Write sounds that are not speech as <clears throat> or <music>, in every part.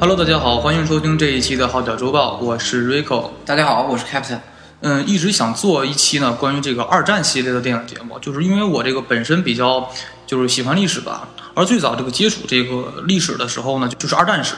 Hello，大家好，欢迎收听这一期的《号角周报》，我是 Rico。大家好，我是 Captain。嗯，一直想做一期呢关于这个二战系列的电影节目，就是因为我这个本身比较就是喜欢历史吧，而最早这个接触这个历史的时候呢，就是二战史，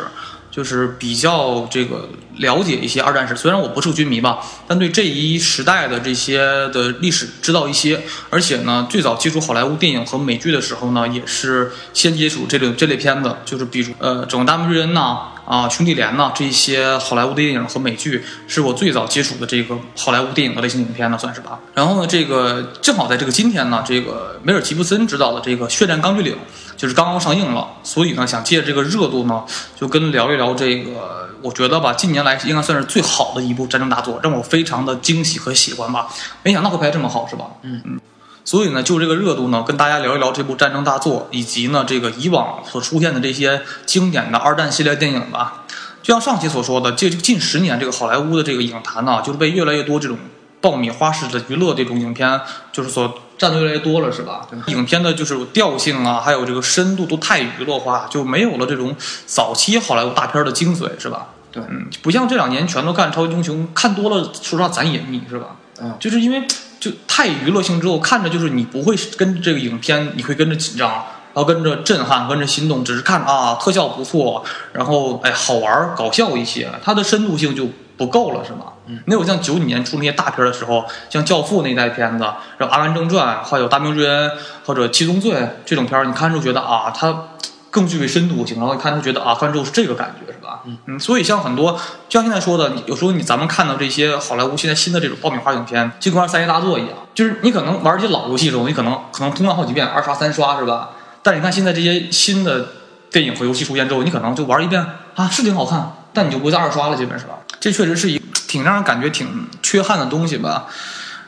就是比较这个了解一些二战史。虽然我不是军迷吧，但对这一时代的这些的历史知道一些。而且呢，最早接触好莱坞电影和美剧的时候呢，也是先接触这类这类片子，就是比如呃《整个大名之人》呐。啊，兄弟连呐，这些好莱坞的电影和美剧是我最早接触的这个好莱坞电影的类型影片呢，算是吧。然后呢，这个正好在这个今天呢，这个梅尔吉布森执导的这个《血战钢锯岭》就是刚刚上映了，所以呢，想借这个热度呢，就跟聊一聊这个，我觉得吧，近年来应该算是最好的一部战争大作，让我非常的惊喜和喜欢吧。没想到会拍这么好，是吧？嗯嗯。所以呢，就这个热度呢，跟大家聊一聊这部战争大作，以及呢这个以往所出现的这些经典的二战系列电影吧。就像上期所说的，这近十年这个好莱坞的这个影坛呢，就是被越来越多这种爆米花式的娱乐这种影片，就是所占的越来越多了，是吧？影片的就是调性啊，还有这个深度都太娱乐化，就没有了这种早期好莱坞大片的精髓，是吧？对，嗯，不像这两年全都看超级英雄，看多了，说实话咱也腻，是吧？嗯，就是因为。就太娱乐性之后，看着就是你不会跟这个影片，你会跟着紧张，然后跟着震撼，跟着心动，只是看啊特效不错，然后哎好玩搞笑一些，它的深度性就不够了，是吗？嗯，没有像九几年出那些大片的时候，像《教父》那一代片子，然后《阿甘正传》，还有《大明之恩》或者《七宗罪》这种片儿，你看之后觉得啊它。更具备深度性，然后一看就觉得啊，看之后是这个感觉，是吧？嗯嗯，所以像很多，就像现在说的，有时候你咱们看到这些好莱坞现在新的这种爆米花影片，就跟玩三 A 大作一样，就是你可能玩一些老游戏中，你可能可能通关好几遍，二刷三刷，是吧？但你看现在这些新的电影和游戏出现之后，你可能就玩一遍啊，是挺好看，但你就不会再二刷了，基本是吧？这确实是一挺让人感觉挺缺憾的东西吧。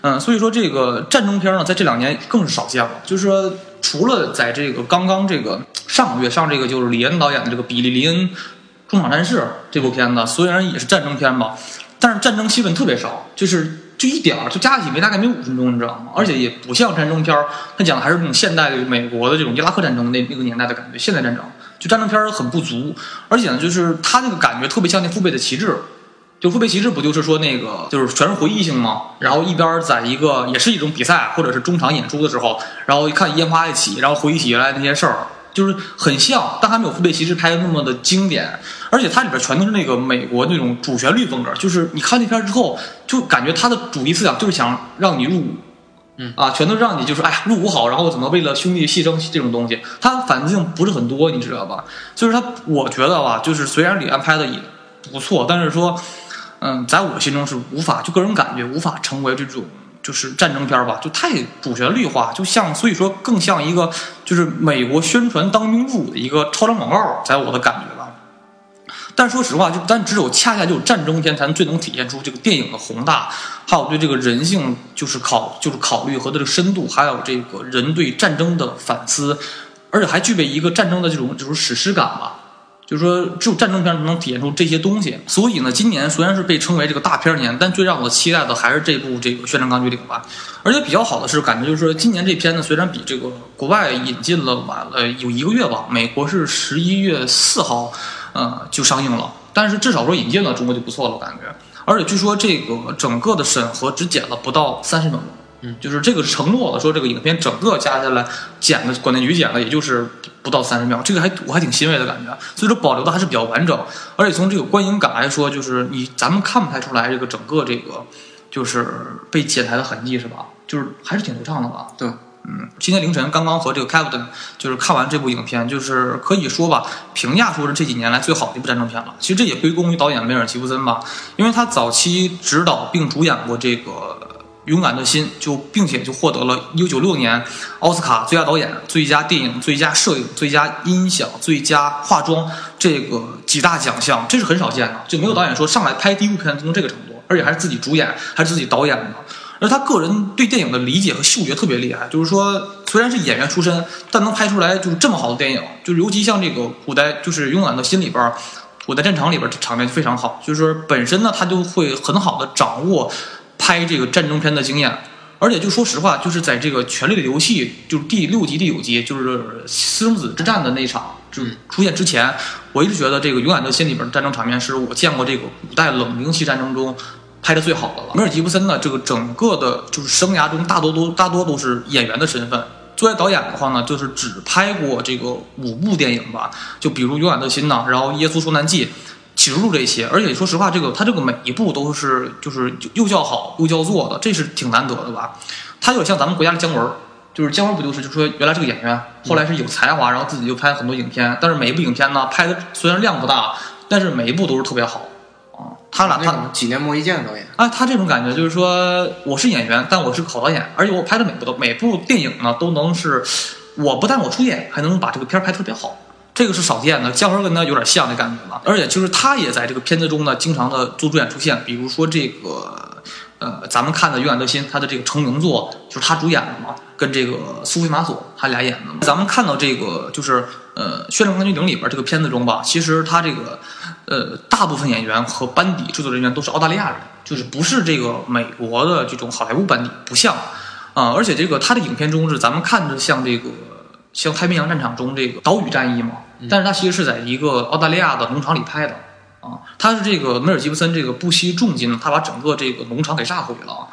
嗯，所以说这个战争片呢，在这两年更是少见了，就是说。除了在这个刚刚这个上个月上这个就是李恩导演的这个《比利林恩中场战事》这部片子，虽然也是战争片吧，但是战争戏份特别少，就是就一点儿，就加起没大概没五分钟，你知道吗？而且也不像战争片儿，它讲的还是那种现代的美国的这种伊拉克战争那那个年代的感觉，现代战争就战争片儿很不足，而且呢，就是它那个感觉特别像那《父辈的旗帜》。就《父辈旗帜》不就是说那个就是全是回忆性吗？然后一边在一个也是一种比赛或者是中场演出的时候，然后一看烟花一起，然后回忆起原来那些事儿，就是很像，但还没有《父辈旗帜》拍的那么的经典。而且它里边全都是那个美国那种主旋律风格，就是你看那片之后，就感觉它的主题思想就是想让你入伍，嗯啊，全都让你就是哎呀入伍好，然后怎么为了兄弟牺牲这种东西，它反思性不是很多，你知道吧？所以说它，我觉得吧，就是虽然李安拍的也不错，但是说。嗯，在我心中是无法，就个人感觉无法成为这种就是战争片吧，就太主旋律化，就像所以说更像一个就是美国宣传当兵入伍的一个超长广告，在我的感觉吧。但说实话，就但只有恰恰就战争片才能最能体现出这个电影的宏大，还有对这个人性就是考就是考虑和这个深度，还有这个人对战争的反思，而且还具备一个战争的这种就是史诗感吧。就是说，只有战争片才能体现出这些东西。所以呢，今年虽然是被称为这个大片年，但最让我期待的还是这部这个《宣战钢锯岭》吧。而且比较好的是，感觉就是说，今年这片呢，虽然比这个国外引进了晚了有一个月吧，美国是十一月四号，呃，就上映了。但是至少说引进了中国就不错了，我感觉。而且据说这个整个的审核只剪了不到三十秒钟。嗯，就是这个承诺了，说这个影片整个加下来剪的，广电局剪了，也就是不到三十秒，这个还我还挺欣慰的感觉。所以说保留的还是比较完整，而且从这个观影感来说，就是你咱们看不太出来这个整个这个就是被剪裁的痕迹是吧？就是还是挺流畅的吧？对，嗯，今天凌晨刚刚和这个 Captain 就是看完这部影片，就是可以说吧，评价说是这几年来最好的一部战争片了。其实这也归功于导演梅尔吉布森吧，因为他早期执导并主演过这个。勇敢的心就，并且就获得了1996年奥斯卡最佳导演、最佳电影、最佳摄影、最佳音响、最佳化妆这个几大奖项，这是很少见的，就没有导演说上来拍第一部片就能这个程度，而且还是自己主演，还是自己导演的。而他个人对电影的理解和嗅觉特别厉害，就是说虽然是演员出身，但能拍出来就是这么好的电影，就尤其像这个古代，就是勇敢的心里边，古代战场里边场面非常好，就是说本身呢他就会很好的掌握。拍这个战争片的经验，而且就说实话，就是在这个《权力的游戏》就是第六集、第九集，就是私生子之战的那场就出现之前，我一直觉得这个《勇敢的心》里边的战争场面是我见过这个古代冷兵器战争中拍的最好的了。梅尔吉布森呢，这个整个的就是生涯中大多都大多都是演员的身份。作为导演的话呢，就是只拍过这个五部电影吧，就比如《勇敢的心》呐，然后《耶稣受难记》。启示录这些，而且说实话，这个他这个每一步都是就是又叫好又叫座的，这是挺难得的吧？他有点像咱们国家的姜文，就是姜文不就是就是说原来是个演员，后来是有才华，然后自己就拍很多影片，但是每一部影片呢拍的虽然量不大，但是每一部都是特别好啊。他俩他几年磨一剑的导演啊，他这种感觉就是说我是演员，但我是个好导演，而且我拍的每部都每部电影呢都能是我不但我出演，还能把这个片儿拍特别好。这个是少见的，姜文跟他有点像的感觉嘛，而且就是他也在这个片子中呢，经常的做主演出现，比如说这个，呃，咱们看的《勇敢的心》，他的这个成名作就是他主演的嘛，跟这个苏菲玛索他俩演的。咱们看到这个就是呃《炫亮冠军顶》里边这个片子中吧，其实他这个呃大部分演员和班底制作人员都是澳大利亚人，就是不是这个美国的这种好莱坞班底，不像啊，而且这个他的影片中是咱们看着像这个。像太平洋战场中这个岛屿战役嘛，但是它其实是在一个澳大利亚的农场里拍的啊。他是这个梅尔吉布森这个不惜重金，他把整个这个农场给炸毁了。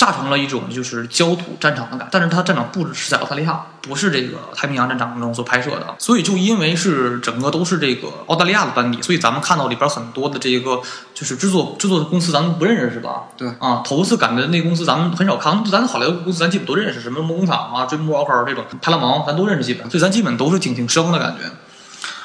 炸成了一种就是焦土战场的感，但是它战场布置是在澳大利亚，不是这个太平洋战场中所拍摄的，所以就因为是整个都是这个澳大利亚的班底，所以咱们看到里边很多的这个就是制作制作的公司，咱们不认识是吧？对啊，头次赶的那公司咱们很少看，咱好莱坞公司咱基本都认识，什么梦工厂啊、追梦 offer 这种、派拉蒙咱都认识基本，所以咱基本都是挺挺生的感觉。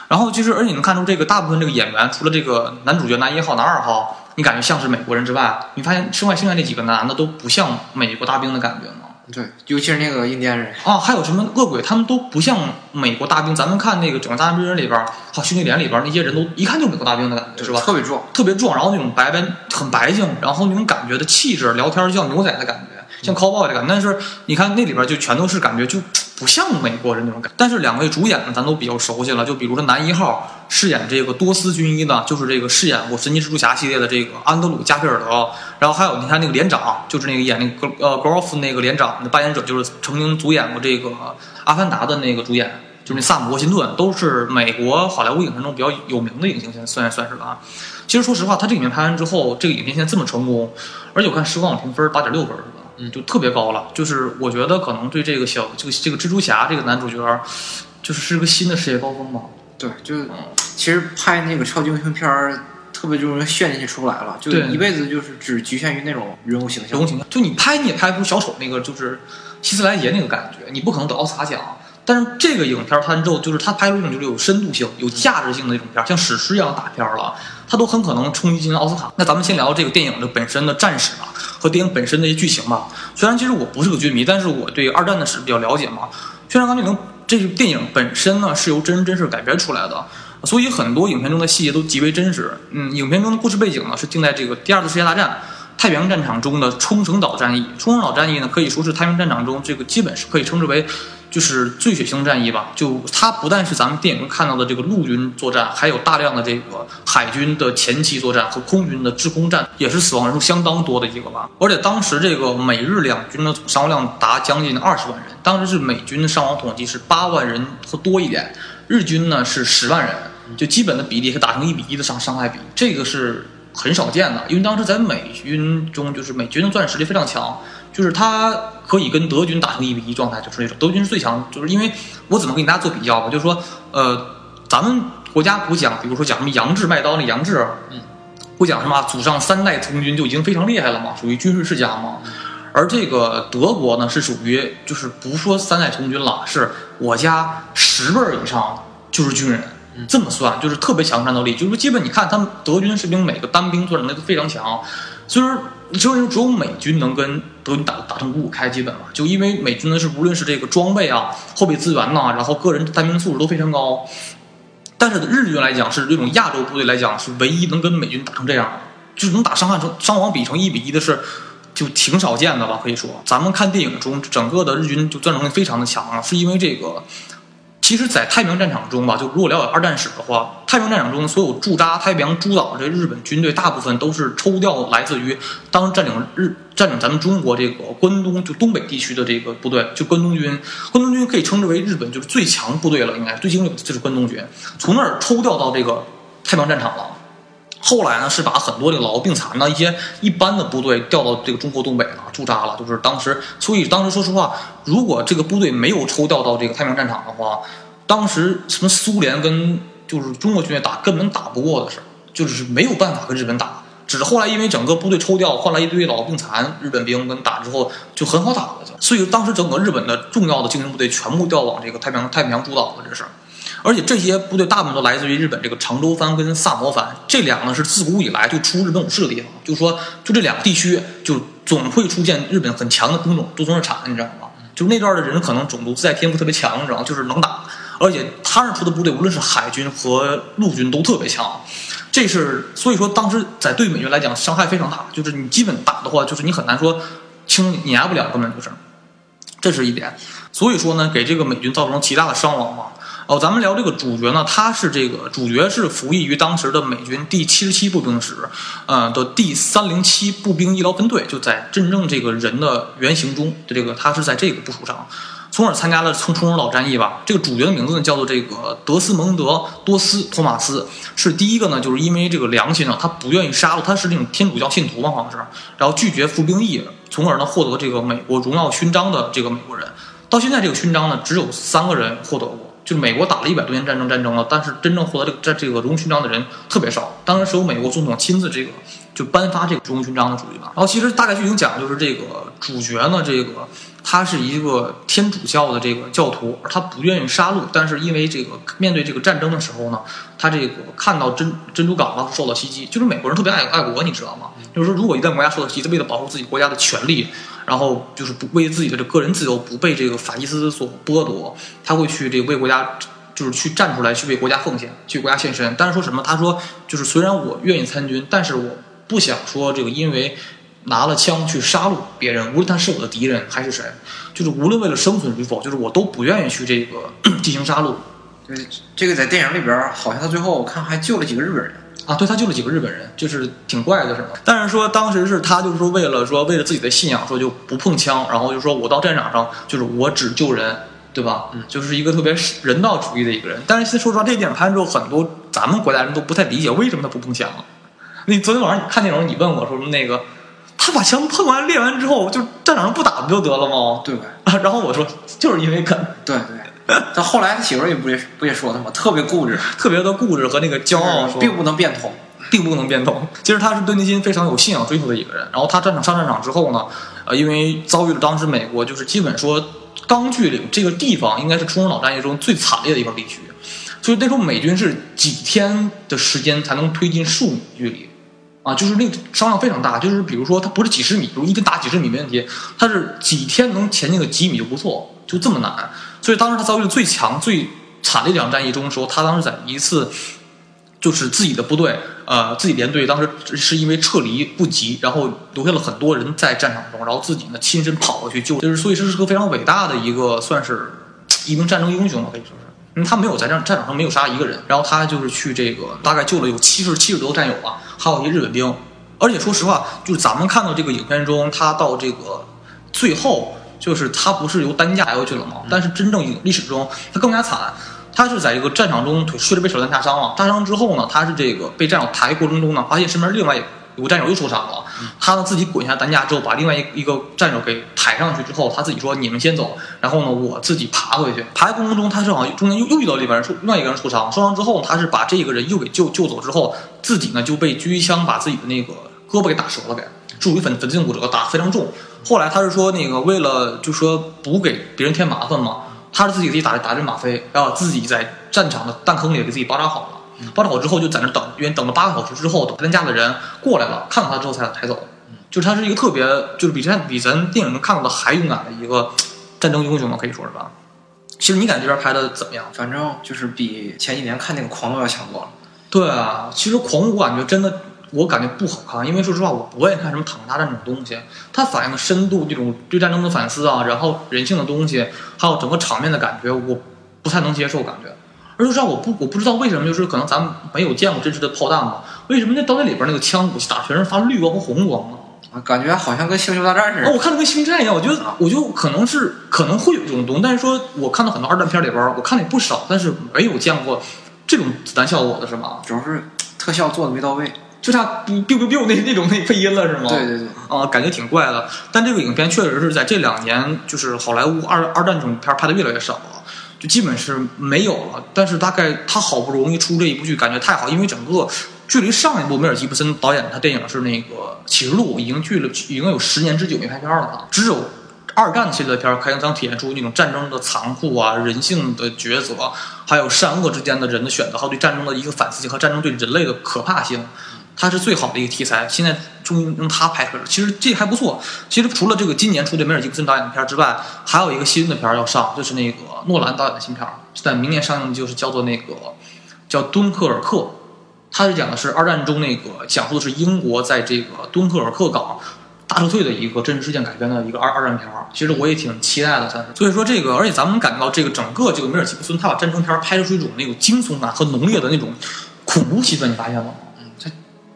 然后就是，而且你能看出这个大部分这个演员，除了这个男主角男一号、男二号。你感觉像是美国人之外，你发现剩外剩下那几个男的都不像美国大兵的感觉吗？对，尤其是那个印第安人啊，还有什么恶鬼，他们都不像美国大兵。咱们看那个《整个大兵人》里边，好兄弟连里边那些人都一看就是美国大兵的感觉，是吧？特别壮，特别壮，然后那种白白很白净，然后那种感觉的气质，聊天像牛仔的感觉，像 cowboy 的感觉。但是你看那里边就全都是感觉就。不像美国人那种感，但是两位主演呢，咱都比较熟悉了。就比如说男一号饰演这个多斯军医呢，就是这个饰演过《神奇蜘蛛侠》系列的这个安德鲁加菲尔德。然后还有你看那个连长，就是那个演那个呃 Golf 那个连长的扮演者，就是曾经主演过这个《阿凡达》的那个主演，就是那萨姆沃辛顿，都是美国好莱坞影坛中比较有名的影星，现在算算是吧。其实说实话，他这个影片拍完之后，这个影片现在这么成功，而且我看时光网评分八点六分。是吧嗯，就特别高了。就是我觉得可能对这个小这个这个蜘蛛侠这个男主角，就是是个新的事业高峰吧。对，就其实拍那个超级英雄片儿，特别就是炫进去出不来了，就一辈子就是只局限于那种人物形象。人物形象，就你拍你也拍不出小丑那个就是希斯莱杰那个感觉，你不可能得奥斯卡奖。但是这个影片拍完之后，就是他拍出一种就是有深度性、有价值性的一种片，像史诗一样的大片了，他都很可能冲击进奥斯卡。那咱们先聊这个电影的本身的战史吧，和电影本身的一些剧情吧。虽然其实我不是个军迷，但是我对二战的史比较了解嘛。《宣传钢锯岭》这个电影本身呢是由真人真事改编出来的，所以很多影片中的细节都极为真实。嗯，影片中的故事背景呢是定在这个第二次世界大战太平洋战场中的冲绳岛战役。冲绳岛战役呢可以说是太平洋战场中这个基本是可以称之为。就是最血腥战役吧，就它不但是咱们电影中看到的这个陆军作战，还有大量的这个海军的前期作战和空军的制空战，也是死亡人数相当多的一个吧。而且当时这个美日两军的总伤亡量达将近二十万人，当时是美军的伤亡统计是八万人和多一点，日军呢是十万人，就基本的比例是打成一比一的伤伤害比，这个是很少见的，因为当时在美军中就是美军的作战实力非常强。就是他可以跟德军打成一比一状态，就是那种德军是最强。就是因为我怎么跟大家做比较吧？就是说，呃，咱们国家不讲，比如说讲什么杨志卖刀那杨志，嗯，不讲什么祖上三代从军就已经非常厉害了嘛，属于军事世家嘛。而这个德国呢，是属于就是不说三代从军了，是我家十辈儿以上就是军人，这么算就是特别强战斗力。就是基本你看他们德军士兵每个单兵作战能力都非常强，所以说。你说只有美军能跟德军打打成五五开，基本嘛，就因为美军呢是无论是这个装备啊、后备资源呐，然后个人单兵素质都非常高。但是日军来讲，是这种亚洲部队来讲，是唯一能跟美军打成这样，就是能打伤害成伤亡比成一比一的，是就挺少见的吧？可以说，咱们看电影中整个的日军就战能力非常的强啊，是因为这个。其实，在太平洋战场中吧，就如果了解二战史的话，太平洋战场中所有驻扎太平洋诸岛的这日本军队，大部分都是抽调来自于当占领日占领咱们中国这个关东就东北地区的这个部队，就关东军。关东军可以称之为日本就是最强部队了，应该最精锐的就是关东军，从那儿抽调到这个太平洋战场了。后来呢，是把很多这个老弱病残呢一些一般的部队调到这个中国东北了，驻扎了。就是当时，所以当时说实话，如果这个部队没有抽调到这个太平洋战场的话，当时什么苏联跟就是中国军队打根本打不过的事儿，就是没有办法跟日本打。只是后来因为整个部队抽调，换来一堆老弱病残日本兵跟打之后就很好打了，就所以当时整个日本的重要的精神部队全部调往这个太平洋太平洋诸岛了，这是。而且这些部队大部分都来自于日本这个长州藩跟萨摩藩，这两个呢是自古以来就出日本武士的地方，就说就这两个地区就总会出现日本很强的兵种都从这产，你知道吗？就那段的人可能种族自带天赋特别强，你知道吗？就是能打，而且他那出的部队无论是海军和陆军都特别强，这是所以说当时在对美军来讲伤害非常大，就是你基本打的话，就是你很难说轻碾压不了，根本就是，这是一点。所以说呢，给这个美军造成极大的伤亡嘛。哦，咱们聊这个主角呢，他是这个主角是服役于当时的美军第七十七步兵师，呃的第三零七步兵医疗分队，就在真正这个人的原型中的这个，他是在这个部署上，从而参加了冲冲绳岛战役吧。这个主角的名字呢叫做这个德斯蒙德多斯托马斯，是第一个呢，就是因为这个良心呢，他不愿意杀戮，他是那种天主教信徒嘛，好像是，然后拒绝服兵役，从而呢获得这个美国荣耀勋章的这个美国人。到现在这个勋章呢，只有三个人获得过。就是美国打了一百多年战争，战争了，但是真正获得这个在这个荣誉勋章的人特别少。当然是由美国总统亲自这个就颁发这个荣誉勋章的主义吧。然后其实大概剧情讲就是这个主角呢，这个他是一个天主教的这个教徒，他不愿意杀戮，但是因为这个面对这个战争的时候呢，他这个看到珍珍珠港啊受到袭击，就是美国人特别爱爱国，你知道吗？就是说如果一旦国家受到袭击，为了保护自己国家的权利。然后就是不为自己的这个人自由不被这个法西斯所剥夺，他会去这个为国家，就是去站出来去为国家奉献，去国家献身。但是说什么？他说就是虽然我愿意参军，但是我不想说这个因为拿了枪去杀戮别人，无论他是我的敌人还是谁，就是无论为了生存与否，就是我都不愿意去这个 <clears throat> 进行杀戮。对，这个在电影里边好像他最后我看还救了几个日本人。啊，对他救了几个日本人，就是挺怪的，是吗？但是说当时是他就是说为了说为了自己的信仰，说就不碰枪，然后就说我到战场上就是我只救人，对吧？嗯，就是一个特别人道主义的一个人。但是说实话，这电影拍完之后，很多咱们国家人都不太理解为什么他不碰枪。你昨天晚上你看电影，你问我说那个，他把枪碰完练完之后，就战场上不打不就得了吗？对。<laughs> 然后我说就是因为肯。对对。<laughs> 但后来他媳妇儿也不也不也说他吗？特别固执，特别的固执和那个骄傲，并不能变通，并不能变通。其实他是对内心非常有信仰追求的一个人。然后他战场上战场之后呢，呃，因为遭遇了当时美国就是基本说钢锯岭这个地方，应该是冲绳岛战役中最惨烈的一块地区，所以那时候美军是几天的时间才能推进数米距离，啊，就是那个伤量非常大。就是比如说他不是几十米，比如一个打几十米没问题，他是几天能前进个几米就不错，就这么难。所以当时他遭遇最强、最惨的一场战役中的时候，他当时在一次，就是自己的部队，呃，自己连队当时是因为撤离不及，然后留下了很多人在战场中，然后自己呢亲身跑过去救，就是所以这是个非常伟大的一个，算是一名战争英雄吧，可以说是，因为他没有在战战场上没有杀一个人，然后他就是去这个大概救了有七十七十多个战友吧，还有一些日本兵，而且说实话，就是咱们看到这个影片中，他到这个最后。就是他不是由担架抬过去了吗？但是真正历史中他更加惨，他是在一个战场中腿摔着被手榴弹炸伤了。炸伤之后呢，他是这个被战友抬过程中呢，发现身边另外有个战友又受伤了。他呢自己滚下担架之后，把另外一一个战友给抬上去之后，他自己说：“你们先走，然后呢我自己爬回去。”爬的过程中，他正好中间又又遇到另外人受另外一个人受伤，受伤之后他是把这个人又给救救走之后，自己呢就被狙击枪把自己的那个胳膊给打折了，给属于粉粉碎性骨折，打非常重。后来他是说那个为了就说不给别人添麻烦嘛，他是自己给自己打打针吗啡，然后自己在战场的弹坑里给自己包扎好了，包扎好之后就在那等，因为等了八个小时之后，等担架的人过来了，看到他之后才抬走。就是他是一个特别，就是比咱比咱电影中看到的还勇敢的一个战争英雄嘛，可以说是吧？其实你感觉这边拍的怎么样？反正就是比前几年看那个狂怒要强多了。对啊，其实狂怒我感觉真的。我感觉不好看，因为说实话，我不愿意看什么躺大战这种东西。它反映的深度，这种对战争的反思啊，然后人性的东西，还有整个场面的感觉，我不太能接受感觉。而且让我不我不知道为什么，就是可能咱们没有见过真实的炮弹嘛？为什么那导弹里边那个枪武器打全是发绿光和红光呢？感觉好像跟星球大战似的。哦，我看的跟星战一样，我觉得我就可能是可能会有这种东西，但是说我看到很多二战片里边，我看的也不少，但是没有见过这种子弹效果的是吗？主要是特效做的没到位，就差 biu biu biu 那那种那配音了是吗？对对对，啊，感觉挺怪的。但这个影片确实是在这两年，就是好莱坞二二战这种片拍的越来越少了。就基本是没有了，但是大概他好不容易出这一部剧，感觉太好，因为整个距离上一部梅尔吉布森导演他电影是那个《启示录》，已经距了已经有十年之久没拍片了。他只有二战系列的片才能体现出那种战争的残酷啊、人性的抉择，还有善恶之间的人的选择，还有对战争的一个反思性和战争对人类的可怕性。它是最好的一个题材，现在终于用它拍出来了。其实这还不错。其实除了这个今年出的梅尔吉布森导演的片之外，还有一个新的片要上，就是那个诺兰导演的新片，在明年上映的，就是叫做那个叫《敦刻尔克》。它是讲的是二战中那个讲述的是英国在这个敦刻尔克港大撤退的一个真实事件改编的一个二二战片儿。其实我也挺期待的，算是。所以说这个，而且咱们感觉到这个整个这个梅尔吉布森他把战争片儿拍出一种那种惊悚感和浓烈的那种恐怖气氛，你发现了吗？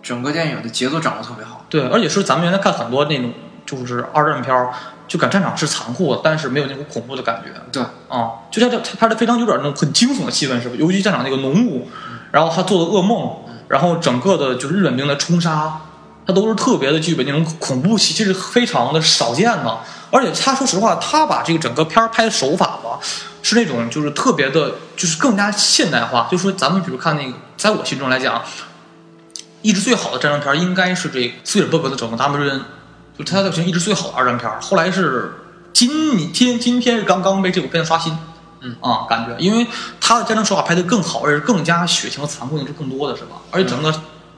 整个电影的节奏掌握特别好，对，而且是咱们原来看很多那种就是二战片儿，就感战场是残酷的，但是没有那种恐怖的感觉。对，啊，就像这拍的非常有点那种很惊悚的气氛，是吧？尤其战场那个浓雾，然后他做的噩梦，然后整个的就是日本兵的冲杀，他都是特别的具备那种恐怖气，其实非常的少见的。而且他说实话，他把这个整个片儿拍的手法吧，是那种就是特别的，就是更加现代化。就说咱们比如看那个，在我心中来讲。一直最好的战争片应该是这斯皮尔伯格的《整个大谋人》，就他的形一直最好的二战片。后来是今天今天是刚刚被这部片子刷新，嗯啊，感觉因为他的战争手法拍得更好，而且更加血腥和残酷性是更多的是吧？而且整个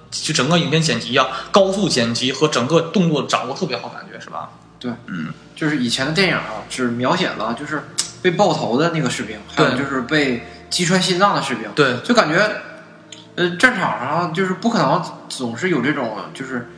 就整个影片剪辑啊，高速剪辑和整个动作掌握特别好，感觉是吧？对，嗯，就是以前的电影啊，只描写了就是被爆头的那个士兵，还有就是被击穿心脏的士兵，对，就感觉。呃，战场上就是不可能总是有这种就是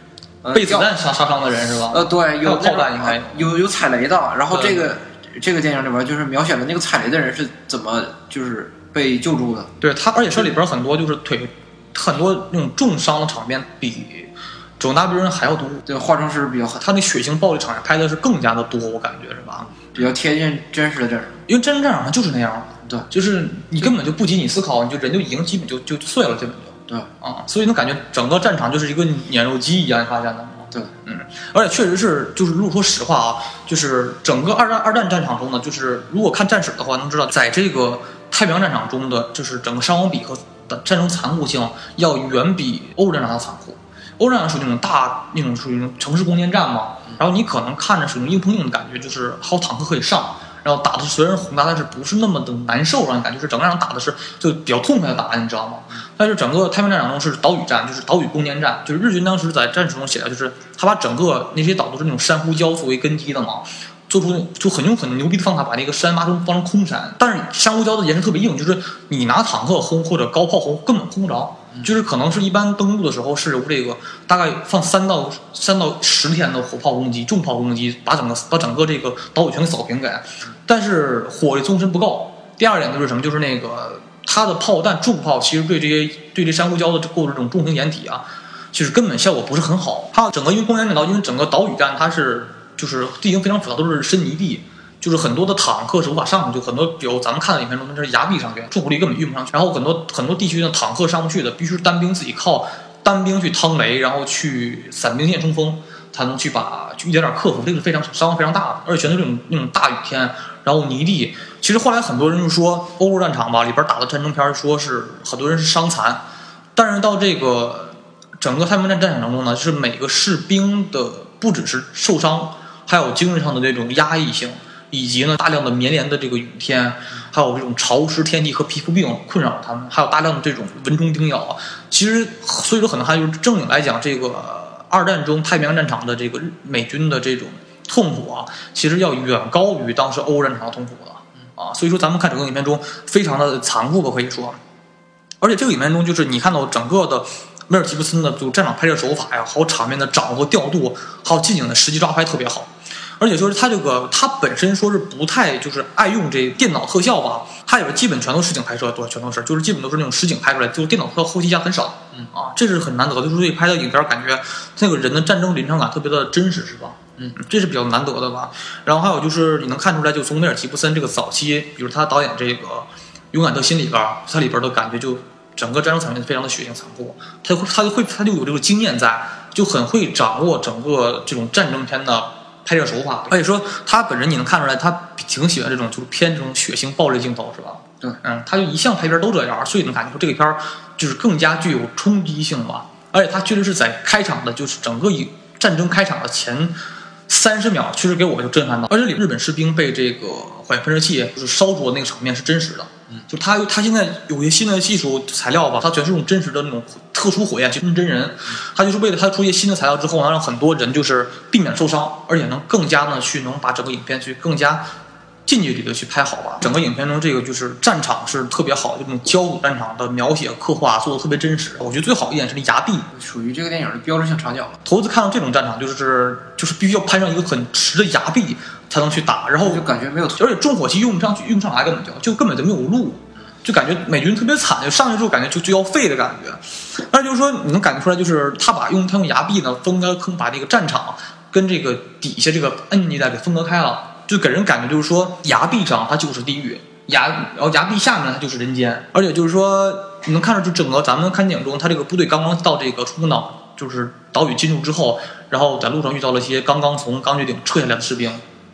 被子弹杀杀伤的人是吧？呃，对，有炮弹应该有有踩雷的。然后这个这个电影里边就是描写了那个踩雷的人是怎么就是被救助的。对他，而且这里边很多就是腿很多那种重伤的场面比《肿大兵人》还要多。对，化妆师比较狠，他那血腥暴力场面拍的是更加的多，我感觉是吧？比较贴近真实的战场，因为真实战场上就是那样。对，就是你根本就不及你思考，你就人就已经基本就就碎了，基本就对啊，所以能感觉整个战场就是一个碾肉机一样，你发现了吗？对，嗯，而且确实是，就是如果说实话啊，就是整个二战二战战场中呢，就是如果看战史的话，能知道在这个太平洋战场中的，就是整个伤亡比和战争残酷性要远比欧洲战场要残酷。欧洲战场属于那种大那种属于城市攻坚战嘛，然后你可能看着属于硬碰硬的感觉，就是还有坦克可以上。然后打的虽然宏大，但是不是那么的难受，让你感觉是整个场打的是就比较痛快的打，你知道吗？但是整个太平洋战场中是岛屿战，就是岛屿攻坚战，就是日军当时在战史中写的，就是他把整个那些岛都是那种珊瑚礁作为根基的嘛，做出就很用很牛逼的方法把那个山挖成挖成空山，但是珊瑚礁的岩石特别硬，就是你拿坦克轰或者高炮轰根本轰不着。就是可能是一般登陆的时候是这个大概放三到三到十天的火炮攻击、重炮攻击，把整个把整个这个岛屿全给扫平给，但是火力纵深不够。第二点就是什么？就是那个它的炮弹重炮其实对这些对这珊瑚礁的构筑这种重型掩体啊，其实根本效果不是很好。它整个因为公园战岛，因为整个岛屿战它是就是地形非常复杂，都是深泥地。就是很多的坦克是无法上去，就很多比如咱们看的影片中，那是崖壁上去，重火力根本运不上去。然后很多很多地区的坦克上不去的，必须单兵自己靠单兵去趟雷，然后去散兵线冲锋，才能去把就一点点克服。这个非常伤亡非常大的，而且全都是那种那种大雨天，然后泥地。其实后来很多人就说，欧洲战场吧里边打的战争片，说是很多人是伤残，但是到这个整个太平洋战场当中呢，是每个士兵的不只是受伤，还有精神上的这种压抑性。以及呢，大量的绵连的这个雨天，还有这种潮湿天气和皮肤病困扰他们，还有大量的这种蚊虫叮咬。其实，所以说可能还就是正经来讲，这个二战中太平洋战场的这个美军的这种痛苦啊，其实要远高于当时欧洲战场的痛苦的啊。所以说，咱们看整个影片中非常的残酷吧，可以说。而且这个影片中，就是你看到整个的梅尔吉布森的就战场拍摄手法呀，还有场面的掌握调度，还有近景的实际抓拍特别好。而且就是他这个他本身说是不太就是爱用这电脑特效吧，他也是基本全都实景拍摄，对，全都是，就是基本都是那种实景拍出来，就是电脑特效后期加很少，嗯啊，这是很难得，就是所以拍的影片感觉那个人的战争临场感特别的真实，是吧？嗯，这是比较难得的吧。然后还有就是你能看出来，就从威尔吉布森这个早期，比如他导演这个《勇敢的心》里边，他里边的感觉就整个战争场面非常的血腥残酷，他会他就会他就有这个经验在，就很会掌握整个这种战争片的拍摄手法。而且说他本人你能看出来，他挺喜欢这种就是偏这种血腥暴力镜头，是吧？对，嗯，他就一向拍片都这样，所以能感觉出这个片儿就是更加具有冲击性吧。而且他确实是在开场的，就是整个一战争开场的前。三十秒确实给我就震撼到，而且里日本士兵被这个火焰喷射器就是烧灼那个场面是真实的，嗯，就他他现在有些新的技术材料吧，它全是用真实的那种特殊火焰去弄真人，他就是为了他出一些新的材料之后，能让很多人就是避免受伤，而且能更加呢去能把整个影片去更加。近距离的去拍好吧，整个影片中这个就是战场是特别好，这种焦土战场的描写刻画做的特别真实。我觉得最好一点是那崖壁，属于这个电影的标志性场景了。头次看到这种战场，就是就是必须要攀上一个很直的崖壁才能去打，然后就感觉没有，而且重火器用不上去，用不上来根本就就根本就没有路，就感觉美军特别惨，就上去之后感觉就就要废的感觉。但是就是说你能感觉出来，就是他把用他用崖壁呢分割坑，把这个战场跟这个底下这个恩尼带给分割开了。就给人感觉就是说，崖壁上它就是地狱，崖然后崖壁下面它就是人间，而且就是说，你能看出就整个咱们看电影中，他这个部队刚刚到这个冲锋岛，就是岛屿进入之后，然后在路上遇到了一些刚刚从钢锯岭撤下来的士兵，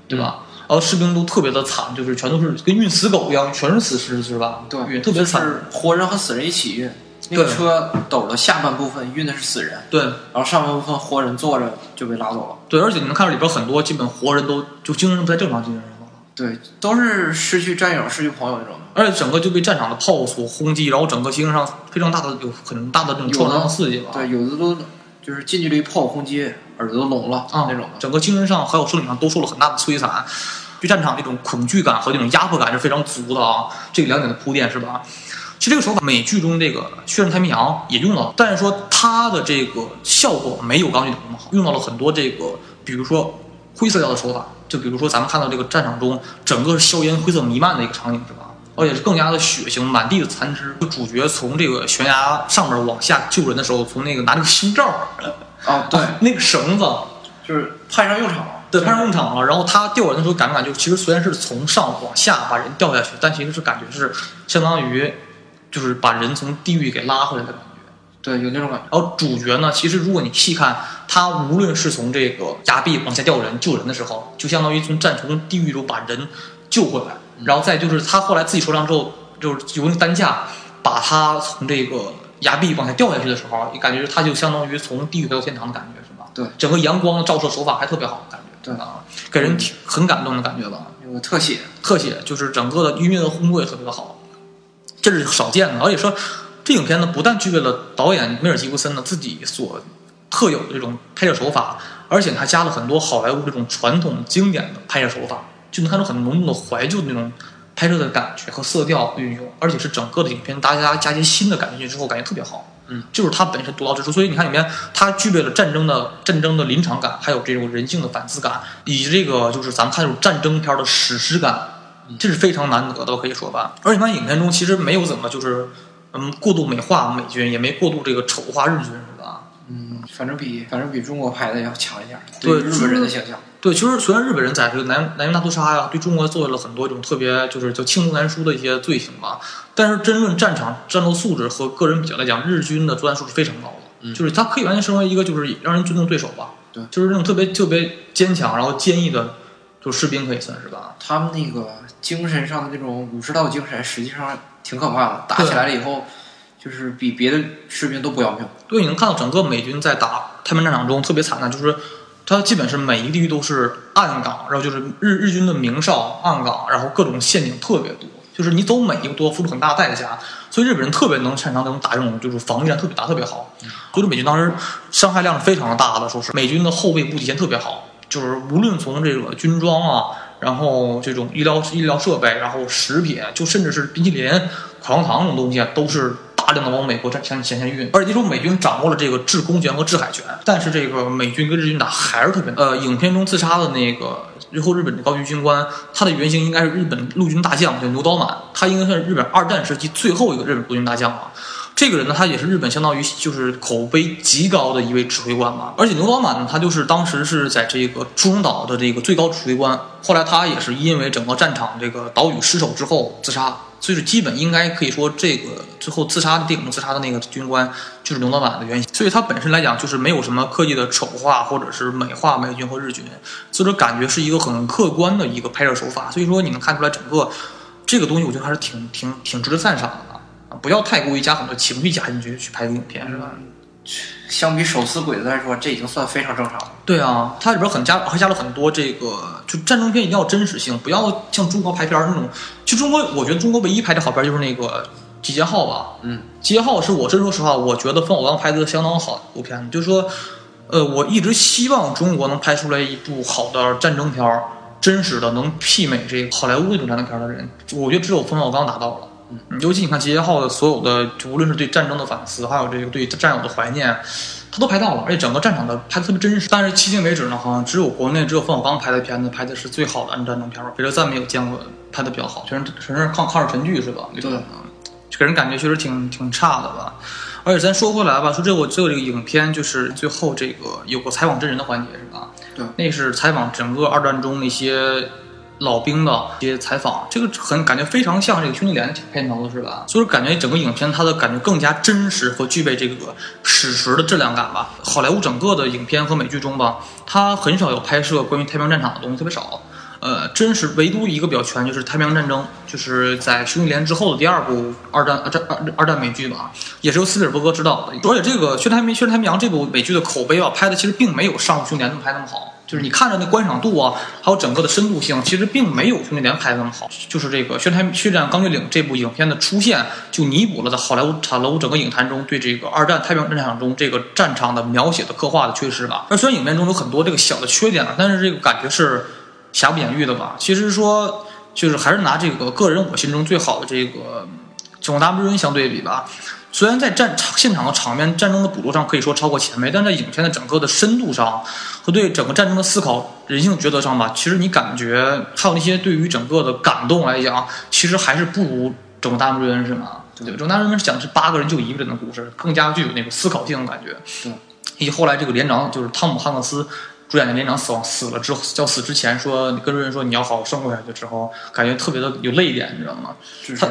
对吧？然后士兵都特别的惨，就是全都是跟运死狗一样，全是死尸，是吧？对，特别惨，活人和死人一起运。那个车斗的下半部分运的是死人，对，然后上半部分活人坐着就被拉走了。对，而且你能看到里边很多基本活人都就精神不太正常，精神上了。对，都是失去战友、失去朋友那种。而且整个就被战场的炮所轰击，然后整个精神上非常大的有很大的这种创伤刺激吧。对，有的都就是近距离炮轰击，耳朵都聋了啊那种的。整个精神上还有生理上都受了很大的摧残，对战场那种恐惧感和那种压迫感是非常足的啊。这个两点的铺垫是吧？其实这个手法，美剧中这个《血战太平洋》也用了，但是说它的这个效果没有《钢锯岭》那么好，用到了很多这个，比如说灰色调的手法，就比如说咱们看到这个战场中整个硝烟灰色弥漫的一个场景，是吧？而且是更加的血腥，满地的残肢。主角从这个悬崖上面往下救人的时候，从那个拿那个胸罩，啊，<laughs> 对，那个绳子就是派上用场了。对，派上用场了。然后他吊人的时候，感不感觉其实虽然是从上往下把人吊下去，但其实是感觉是相当于。就是把人从地狱给拉回来的感觉，对，有那种感觉。然后主角呢，其实如果你细看，他无论是从这个崖壁往下掉人救人的时候，就相当于从战从地狱中把人救回来，然后再就是他后来自己受伤之后，就是用担架把他从这个崖壁往下掉下去的时候，你感觉他就相当于从地狱回到天堂的感觉，是吧？对，整个阳光的照射手法还特别好，感觉对啊，给人挺很感动的感觉吧。有个特写，特写就是整个的音乐的烘托也特别的好。这是少见的，而且说，这影片呢不但具备了导演梅尔吉布森呢自己所特有的这种拍摄手法，而且还加了很多好莱坞这种传统经典的拍摄手法，就能看出很浓重的怀旧的那种拍摄的感觉和色调运用，而且是整个的影片大家加一些新的感觉之后，感觉特别好。嗯，就是它本身独到之处，所以你看里面它具备了战争的战争的临场感，还有这种人性的反思感，以及这个就是咱们看这种战争片的史诗感。这是非常难得的，可以说吧。而且看影片中其实没有怎么就是，嗯，过度美化美军，也没过度这个丑化日军，是吧？嗯，反正比反正比中国拍的要强一点。对日本人的形象。对，其实虽然日本人在这个南南京大屠杀呀，对中国做了很多这种特别就是叫罄竹难书的一些罪行吧，但是真论战场战斗素质和个人比较来讲，日军的作战素质非常高的。嗯，就是他可以完全成为一个就是让人尊重对手吧。对，就是那种特别特别坚强然后坚毅的就士兵可以算是吧。他们那个。精神上的那种武士道精神，实际上挺可怕的。打起来了以后，就是比别的士兵都不要命。对，你能看到整个美军在打太平洋战场中特别惨的，就是他基本是每一个地域都是暗岗，然后就是日日军的明哨暗岗，然后各种陷阱特别多，就是你走每一步都要付出很大的代价。所以日本人特别能擅长那种打这种就是防御战，特别打特别好。所以美军当时伤害量是非常的大的，说是美军的后备补给线特别好，就是无论从这个军装啊。然后这种医疗医疗设备，然后食品，就甚至是冰淇淋、口香糖这种东西，都是大量的往美国战前前线运。而且说美军掌握了这个制空权和制海权，但是这个美军跟日军打还是特别。呃，影片中自杀的那个最后日本的高级军官，他的原型应该是日本陆军大将，叫牛岛满，他应该算是日本二战时期最后一个日本陆军大将了。这个人呢，他也是日本相当于就是口碑极高的一位指挥官吧。而且牛岛满呢，他就是当时是在这个出生岛的这个最高指挥官。后来他也是因为整个战场这个岛屿失守之后自杀，所以是基本应该可以说这个最后自杀的电影中自杀的那个军官就是牛岛满的原型。所以他本身来讲就是没有什么刻意的丑化或者是美化美军和日军，所以说感觉是一个很客观的一个拍摄手法。所以说你能看出来整个这个东西，我觉得还是挺挺挺值得赞赏的。不要太过于加很多情绪加进去去拍个影片，是吧？相比手撕鬼子来说，这已经算非常正常了。对啊，它里边很加还加了很多这个，就战争片一定要真实性，不要像中国拍片那种。就中国，我觉得中国唯一拍的好片就是那个《集结号》吧。嗯，《集结号》是我真说实话，我觉得冯小刚拍的相当好的一部片子。就是说，呃，我一直希望中国能拍出来一部好的战争片儿，真实的，能媲美这个好莱坞那种战争片的人，我觉得只有冯小刚达到了。嗯，尤其你看《集结号》的所有的，就无论是对战争的反思，还有这个对战友的怀念，他都拍到了，而且整个战场的拍的特别真实。但是迄今为止呢，好像只有国内只有冯小刚拍的片子拍的是最好的战争片儿，别的再没有见过拍的比较好，全是全是抗抗日神剧是吧？对，就给人感觉确实挺挺差的吧。而且咱说回来吧，说这我最后这个影片就是最后这个有个采访真人的环节是吧？对，那是采访整个二战中那些。老兵的一些采访，这个很感觉非常像这个《兄弟连》片头的是吧？所以感觉整个影片它的感觉更加真实和具备这个史实的质量感吧。好莱坞整个的影片和美剧中吧，它很少有拍摄关于太平洋战场的东西，特别少。呃，真实唯独一个比较全就是太平洋战争，就是在《兄弟连》之后的第二部二战二战二二战美剧吧，也是由斯皮尔伯格执导的。而且这个《宣太平宣太平洋》这部美剧的口碑吧，拍的其实并没有上部《兄弟连》那么拍那么好。就是你看着那观赏度啊，还有整个的深度性，其实并没有《兄弟连》拍的那么好。就是这个《宣太宣战钢锯岭》这部影片的出现，就弥补了在好莱坞好莱坞整个影坛中对这个二战太平洋战场中这个战场的描写的刻画的缺失吧。而虽然影片中有很多这个小的缺点，但是这个感觉是瑕不掩瑜的吧。其实说就是还是拿这个个人我心中最好的这个《总大不人》相对比吧。虽然在战场现场的场面战争的捕捉上可以说超过前辈，但在影片的整个的深度上和对整个战争的思考、人性抉择上吧，其实你感觉还有那些对于整个的感动来讲，其实还是不如《整个大部人》是吗？对，《整个大部人》讲的是八个人就一个人的故事，更加具有那个思考性的感觉。对，以及后来这个连长就是汤姆汉克斯主演的连长死亡死了之后，叫死之前说跟瑞恩说你要好好生活下去之后，感觉特别的有泪点，你知道吗？就是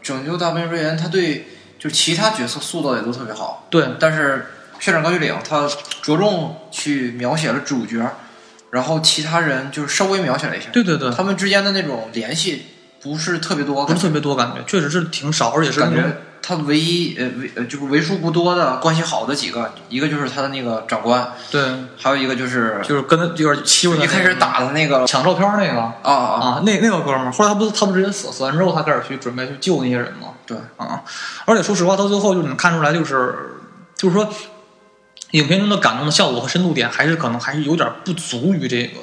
拯救大兵瑞恩，他对。就其他角色塑造也都特别好，对。但是《血战高句岭》它着重去描写了主角，然后其他人就是稍微描写了一下，对对对。他们之间的那种联系不是特别多，不是特别多，感觉确实是挺少，而且是感觉他唯一呃为呃就是为数不多的关系好的几个，一个就是他的那个长官，对，还有一个就是就是跟他有点欺负他，一开始打的那个抢照片那个啊啊啊，那那个哥们儿，后来他不是他不直接死，死完之后他开始去准备去救那些人吗？对啊，而且说实话，到最后就能看出来，就是就是说，影片中的感动的效果和深度点，还是可能还是有点不足于这个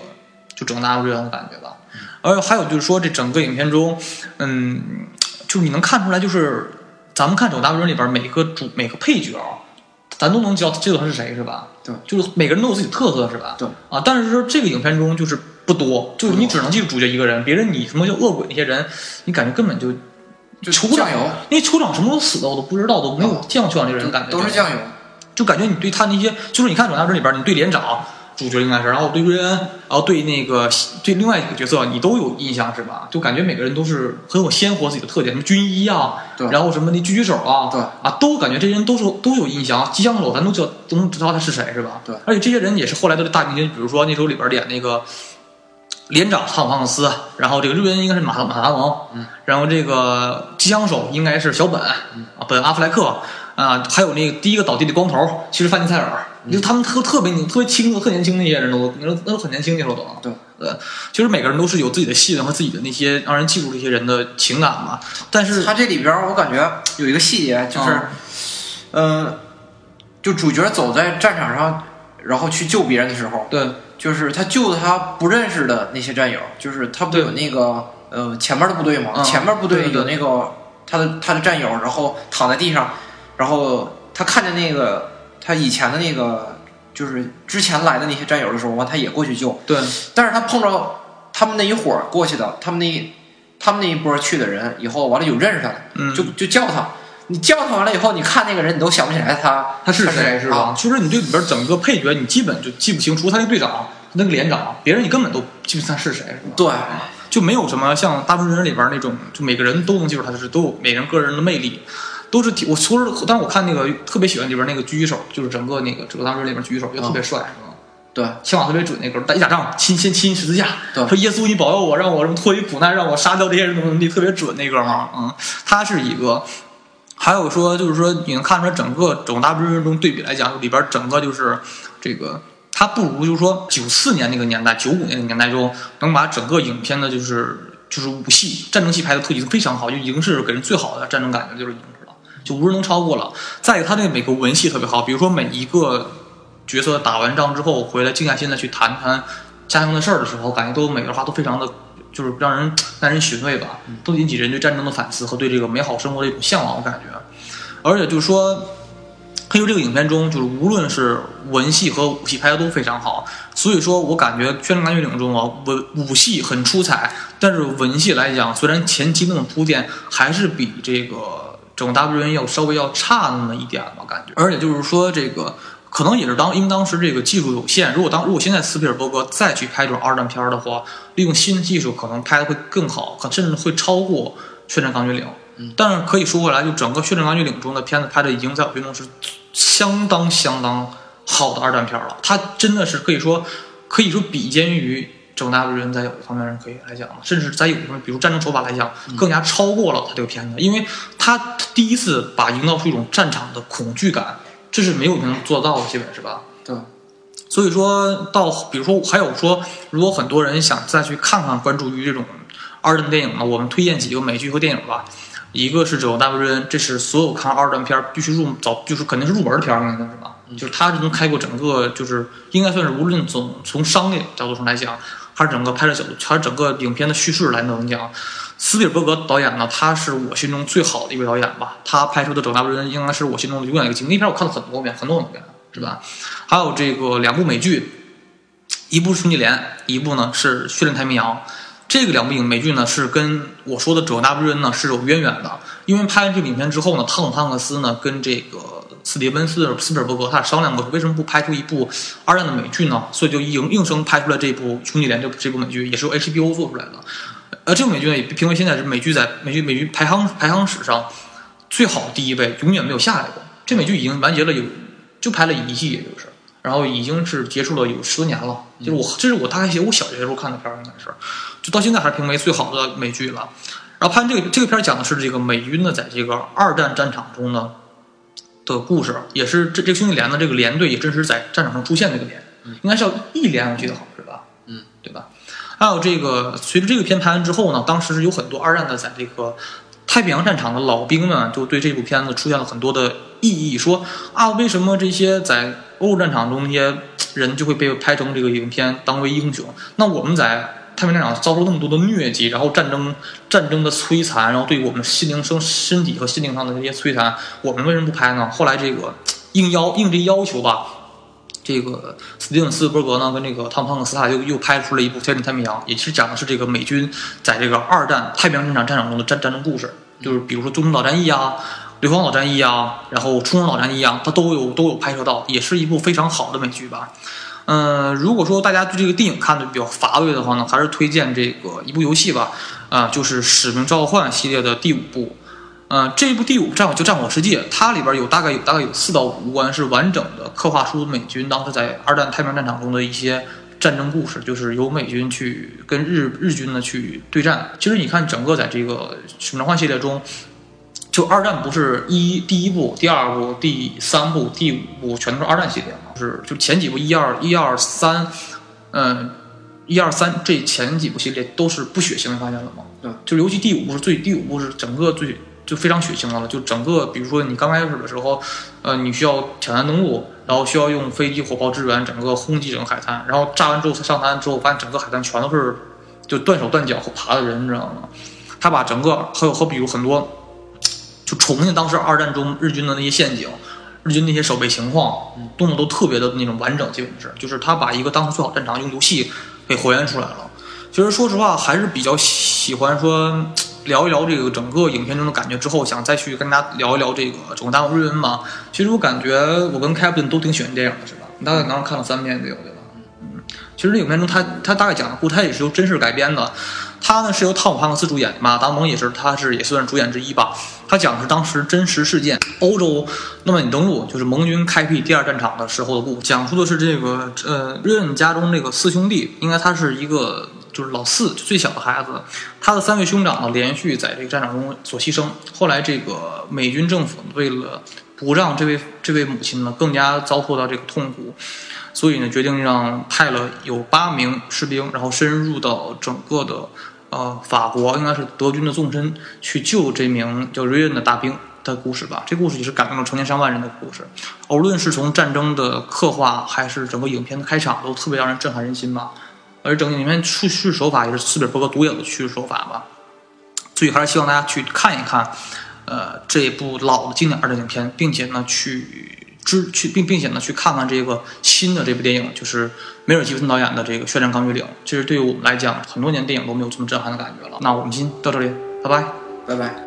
就整个大部这样的感觉吧。而且还有就是说，这整个影片中，嗯，就是你能看出来，就是咱们看整个大部里边每个主每个配角，咱都能知道知道他是谁，是吧？对，就是每个人都有自己特色，是吧？对啊，但是说这个影片中就是不多，就是你只能记住主角一个人，别人你什么叫恶鬼那些人，你感觉根本就。就酋长，那酋长什么时候死的我都不知道，都没有见过酋长这个人，感觉都是酱油。就感觉你对他那些，就是你看《转大这里边，你对连长主角应该是，然后对瑞恩，然后对那个对另外几个角色，你都有印象是吧？就感觉每个人都是很有鲜活自己的特点，什么军医啊，对，然后什么那狙击手啊，对，啊，都感觉这些人都是都有印象。机枪手咱都知道，都能知道他是谁是吧？对，而且这些人也是后来的大明星，比如说那时候里边演那个。连长汤姆汉克斯，然后这个瑞恩应该是马马达蒙，嗯，然后这个机枪手应该是小本，本阿弗莱克，啊，还有那个第一个倒地的光头，其实范尼塞尔，就他们特特别特别轻特年轻那些人都，那都很年轻那时候都，对，呃，其实每个人都是有自己的戏份和自己的那些让人记住这些人的情感嘛。但是他这里边我感觉有一个细节，就是，嗯，就主角走在战场上，然后去救别人的时候，对。就是他救他不认识的那些战友，就是他不有那个呃前面的部队吗？前面部队有那个他的他的战友，然后躺在地上，然后他看见那个他以前的那个就是之前来的那些战友的时候，完他也过去救。对，但是他碰着他们那一伙过去的，他们那他们那一波去的人，以后完了有认识他的，就就叫他。你叫他完了以后，你看那个人，你都想不起来他他是谁，是吧？就是你对里边整个配角，你基本就记不清，除他那个队长、那个连长，别人你根本都记不清他是谁，是吧？对，就没有什么像《大部分人》里边那种，就每个人都能记住他，的是都有每个人个人的魅力，都是挺。我说是，但是我看那个特别喜欢里边那个狙击手，就是整个那个《这个大部分人》里边狙击手，就特别帅，是吧？对，枪法特别准，那哥个一打仗亲先亲十字架，说耶稣你保佑我，让我什么脱离苦难，让我杀掉这些人，怎么怎么地，特别准那哥们儿，嗯，他是一个。还有说，就是说你能看出来，整个《整个 W 人》中对比来讲，里边整个就是这个，它不如就是说九四年那个年代、九五年那个年代中，能把整个影片的就是就是武戏、战争戏拍的特技非常好，就已经是给人最好的战争感觉，就是已经是了，就无人能超过了。再一个，他那每个文戏特别好，比如说每一个角色打完仗之后回来，静下心来去谈谈家乡的事儿的时候，感觉都每个话都非常的。就是让人耐人寻味吧，都引起人对战争的反思和对这个美好生活的一种向往。我感觉，而且就是说，黑球这个影片中，就是无论是文戏和武戏拍的都非常好。所以说我感觉《宣战钢锯岭》中啊，文武戏很出彩，但是文戏来讲，虽然前期那种铺垫，还是比这个整个 W N 要稍微要差那么一点吧，感觉。而且就是说这个。可能也是当因为当时这个技术有限，如果当如果现在斯皮尔伯格再去拍这种二战片的话，利用新的技术可能拍的会更好，可甚至会超过《血战钢锯岭》。但是可以说回来，就整个《血战钢锯岭》中的片子拍的已经在我心中是相当相当好的二战片了。它真的是可以说可以说比肩于整大部分人在有一方面上可以来讲，甚至在有方面比如战争手法来讲，更加超过了他这个片子，因为他第一次把营造出一种战场的恐惧感。这是没有人能做到的，基本是吧？对。所以说到，比如说还有说，如果很多人想再去看看、关注于这种二战电影呢，我们推荐几个美剧和电影吧。一个是《九大不人》，这是所有看二战片必须入早，就是肯定是入门的片儿，应该是吧？就是它是能开过整个，就是应该算是无论从从商业角度上来讲，还是整个拍摄角度，还是整个影片的叙事来能讲。斯皮尔伯格导演呢，他是我心中最好的一位导演吧。他拍出的《整大部分人》应该是我心中的永远一个经典。那片我看了很多遍，很多很多遍，是吧？还有这个两部美剧，一部是《兄弟连》，一部呢是《血战太平洋》。这个两部影美剧呢，是跟我说的《整大部分人》呢是有渊源的。因为拍完这部影片之后呢，汤姆汉克斯呢跟这个斯蒂芬斯斯皮尔伯格他俩商量过，为什么不拍出一部二战的美剧呢？所以就硬硬生拍出了这部《兄弟连》这这部美剧，也是由 HBO 做出来的。呃，这部美剧呢也评为现在是美剧在美剧美剧排行排行史上最好的第一位，永远没有下来过。这美剧已经完结了有就拍了一季，也就是，然后已经是结束了有十多年了。就是我这是我大概写我小学时候看的片儿，应该是，就到现在还是评为最好的美剧了。然后拍这个这个片儿讲的是这个美军呢在这个二战战场中呢的故事，也是这这兄弟连的这个连队也真实在战场上出现这个连，应该是叫一连，我记得好是吧？嗯，对吧？还有这个，随着这个片拍完之后呢，当时是有很多二战的在这个太平洋战场的老兵们，就对这部片子出现了很多的异议，说啊，为什么这些在欧洲战场中那些人就会被拍成这个影片当为英雄？那我们在太平洋战场遭受那么多的疟疾，然后战争战争的摧残，然后对我们心灵生身体和心灵上的这些摧残，我们为什么不拍呢？后来这个应邀应这要求吧。这个斯蒂芬斯伯格呢，跟这个汤姆汉克斯他又又拍出了一部《挑战太平洋》，也是讲的是这个美军在这个二战太平洋战场战场中的战战争故事，就是比如说中途岛战役啊、硫磺岛战役啊，然后冲绳岛战役啊，它都有都有拍摄到，也是一部非常好的美剧吧。嗯，如果说大家对这个电影看的比较乏味的话呢，还是推荐这个一部游戏吧，啊，就是《使命召唤》系列的第五部。嗯，这一部第五战就《战火世界》，它里边有大概有大概有四到五关是完整的刻画出美军当时在二战太平洋战场中的一些战争故事，就是由美军去跟日日军呢去对战。其实你看，整个在这个《使命召唤》系列中，就二战不是一第一部、第二部、第三部、第五部全都是二战系列嘛？是就前几部一二一二三，嗯，一二三这前几部系列都是不血腥，你发现了吗？对，就尤其第五部是最第五部是整个最。就非常血腥的了，就整个，比如说你刚开始的时候，呃，你需要挑战登陆，然后需要用飞机、火炮支援，整个轰击整个海滩，然后炸完之后上滩之后，发现整个海滩全都是就断手断脚和爬的人，你知道吗？他把整个还有和比如很多，就重庆当时二战中日军的那些陷阱，日军那些守备情况，动作都特别的那种完整，基本是，就是他把一个当时最好战场用游戏给还原出来了。其实说实话，还是比较喜欢说聊一聊这个整个影片中的感觉，之后想再去跟大家聊一聊这个整个大陆瑞恩嘛。其实我感觉我跟 Captain 都挺喜欢电影的，是吧？你大概刚刚看了三遍，对吧？嗯，其实这影片中他他大概讲的故事，他也是由真事改编的。他呢是由汤姆汉克斯主演，马达蒙也是，他是也算是主演之一吧。他讲的是当时真实事件，欧洲诺曼底登陆，就是盟军开辟第二战场的时候的故事。讲述的是这个呃瑞恩家中这个四兄弟，应该他是一个就是老四最小的孩子，他的三位兄长呢连续在这个战场中所牺牲。后来这个美军政府为了不让这位这位母亲呢更加遭受到这个痛苦。所以呢，决定让派了有八名士兵，然后深入到整个的，呃，法国应该是德军的纵深，去救这名叫瑞恩的大兵的故事吧。这故事也是感动了成千上万人的故事。无论是从战争的刻画，还是整个影片的开场，都特别让人震撼人心吧。而整个影片叙事手法也是斯皮尔伯格独有的叙事手法吧。所以还是希望大家去看一看，呃，这部老的经典二战影片，并且呢去。之去并并且呢，去看看这个新的这部电影，就是梅尔吉布森导演的这个《血战钢锯岭》。其实对于我们来讲，很多年电影都没有这么震撼的感觉了。那我们今天到这里，拜拜，拜拜。